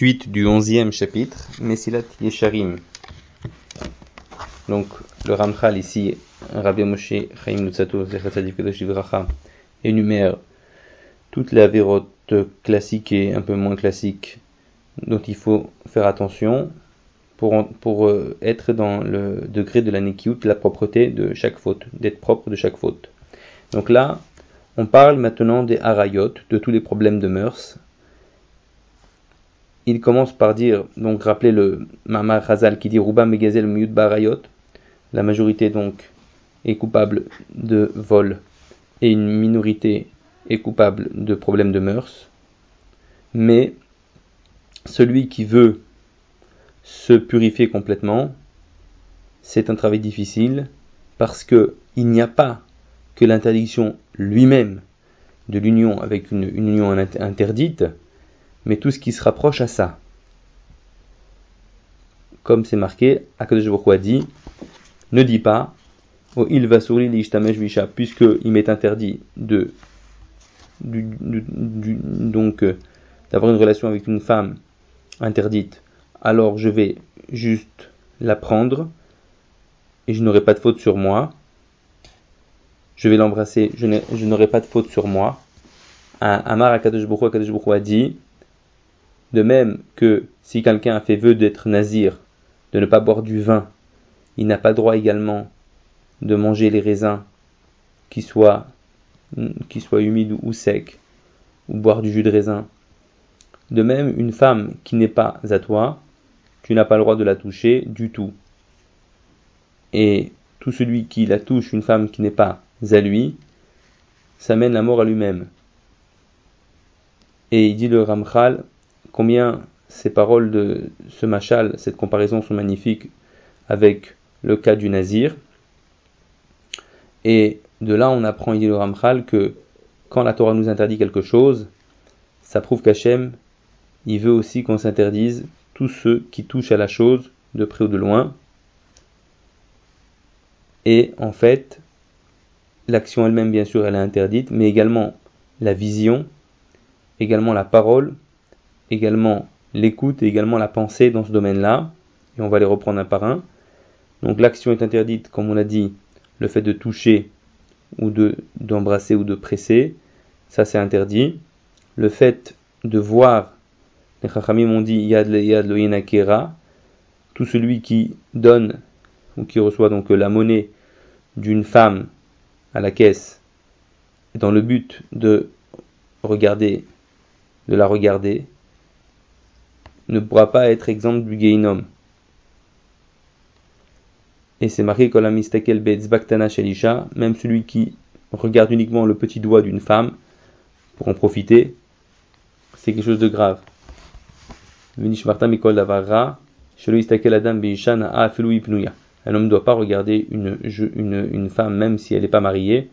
suite du onzième chapitre, Mesilat Yesharim. Donc, le Ramchal ici, Rabbi Moshe Chaim Lutzato, énumère toutes les avérotes classiques et un peu moins classiques dont il faut faire attention pour, pour euh, être dans le degré de la nekiut, la propreté de chaque faute, d'être propre de chaque faute. Donc là, on parle maintenant des harayot, de tous les problèmes de mœurs, il commence par dire, donc rappelez le Mamar Hazal qui dit Ruba Megazel Muyut Barayot, la majorité donc est coupable de vol et une minorité est coupable de problèmes de mœurs, mais celui qui veut se purifier complètement, c'est un travail difficile parce que il n'y a pas que l'interdiction lui-même de l'union avec une union interdite, mais tout ce qui se rapproche à ça. Comme c'est marqué, Akadosh a dit, ne dis pas, oh, il va sourire visha, puisqu'il m'est interdit de, donc, euh, d'avoir une relation avec une femme interdite, alors je vais juste la prendre, et je n'aurai pas de faute sur moi. Je vais l'embrasser, je n'aurai pas de faute sur moi. Amar Akadosh a dit, de même que si quelqu'un a fait vœu d'être nazir, de ne pas boire du vin, il n'a pas droit également de manger les raisins qui soient, soient humides ou secs, ou boire du jus de raisin. De même, une femme qui n'est pas à toi, tu n'as pas le droit de la toucher du tout. Et tout celui qui la touche, une femme qui n'est pas à lui, ça mène la mort à lui-même. Et il dit le Ramchal, combien ces paroles de ce machal, cette comparaison sont magnifiques avec le cas du nazir. Et de là, on apprend, il dit le Ramchal, que quand la Torah nous interdit quelque chose, ça prouve qu'Hachem, il veut aussi qu'on s'interdise tous ceux qui touchent à la chose, de près ou de loin. Et en fait, l'action elle-même, bien sûr, elle est interdite, mais également la vision, également la parole, également l'écoute et également la pensée dans ce domaine-là. Et on va les reprendre un par un. Donc l'action est interdite, comme on l'a dit, le fait de toucher ou de d'embrasser ou de presser, ça c'est interdit. Le fait de voir, les Chachamim ont dit Yad Yad tout celui qui donne ou qui reçoit donc la monnaie d'une femme à la caisse dans le but de regarder, de la regarder, ne pourra pas être exemple du Geinom. Et c'est marqué Kolamistakel Betzbaktana Shelisha, même celui qui regarde uniquement le petit doigt d'une femme pour en profiter, c'est quelque chose de grave. Un homme ne doit pas regarder une, une, une femme même si elle n'est pas mariée,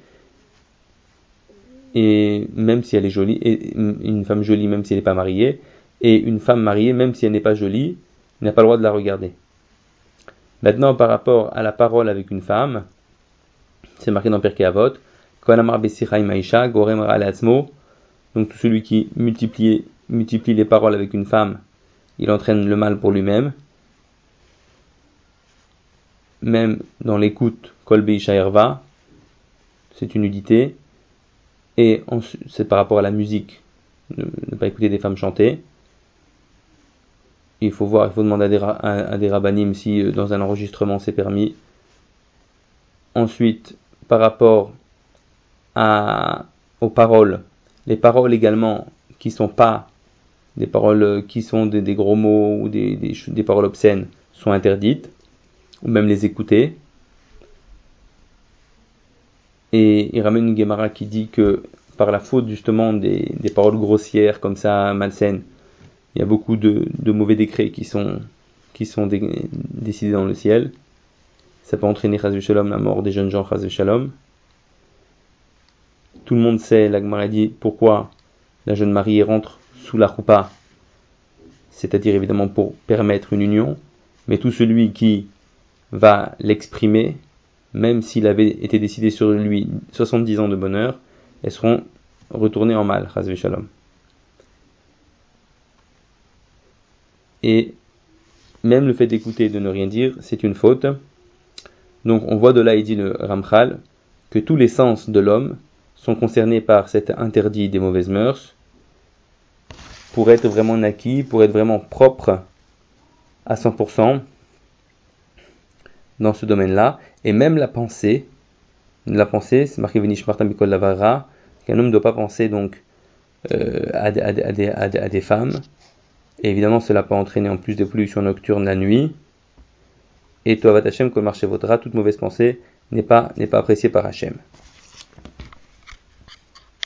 et même si elle est jolie, et une femme jolie même si elle n'est pas mariée, et une femme mariée, même si elle n'est pas jolie, n'a pas le droit de la regarder. Maintenant, par rapport à la parole avec une femme, c'est marqué dans Perkei Avot, donc tout celui qui multiplie, les paroles avec une femme, il entraîne le mal pour lui-même. Même dans l'écoute, Kolbe c'est une nudité. Et c'est par rapport à la musique, ne pas écouter des femmes chanter il faut voir, il faut demander à des, à, si euh, dans un enregistrement c'est permis. Ensuite, par rapport aux paroles, les paroles également qui sont pas des paroles euh, qui sont des, gros mots ou des, des, paroles obscènes sont interdites, ou même les écouter. Et il ramène une Gemara qui dit que par la faute justement des, des paroles grossières comme ça, malsaines, il y a beaucoup de, mauvais décrets qui sont, décidés dans le ciel. Ça peut entraîner Shalom, la mort des jeunes gens Shalom. Tout le monde sait, la dit, pourquoi la jeune mariée rentre sous la roupa, c'est-à-dire évidemment pour permettre une union, mais tout celui qui va l'exprimer, même s'il avait été décidé sur lui 70 ans de bonheur, elles seront retournées en mal, Shalom. Et même le fait d'écouter et de ne rien dire, c'est une faute. Donc on voit de là, il dit le Ramchal, que tous les sens de l'homme sont concernés par cet interdit des mauvaises mœurs pour être vraiment naquis, pour être vraiment propre à 100% dans ce domaine-là. Et même la pensée, la pensée, c'est marqué Venish Martin Bikol Lavara, qu'un homme ne doit pas penser donc euh, à, des, femmes. Évidemment, cela peut entraîner en plus des pollutions nocturnes la nuit. Et Toavat Hashem, que le marché vaudra, toute mauvaise pensée n'est pas, n'est pas appréciée par Hachem.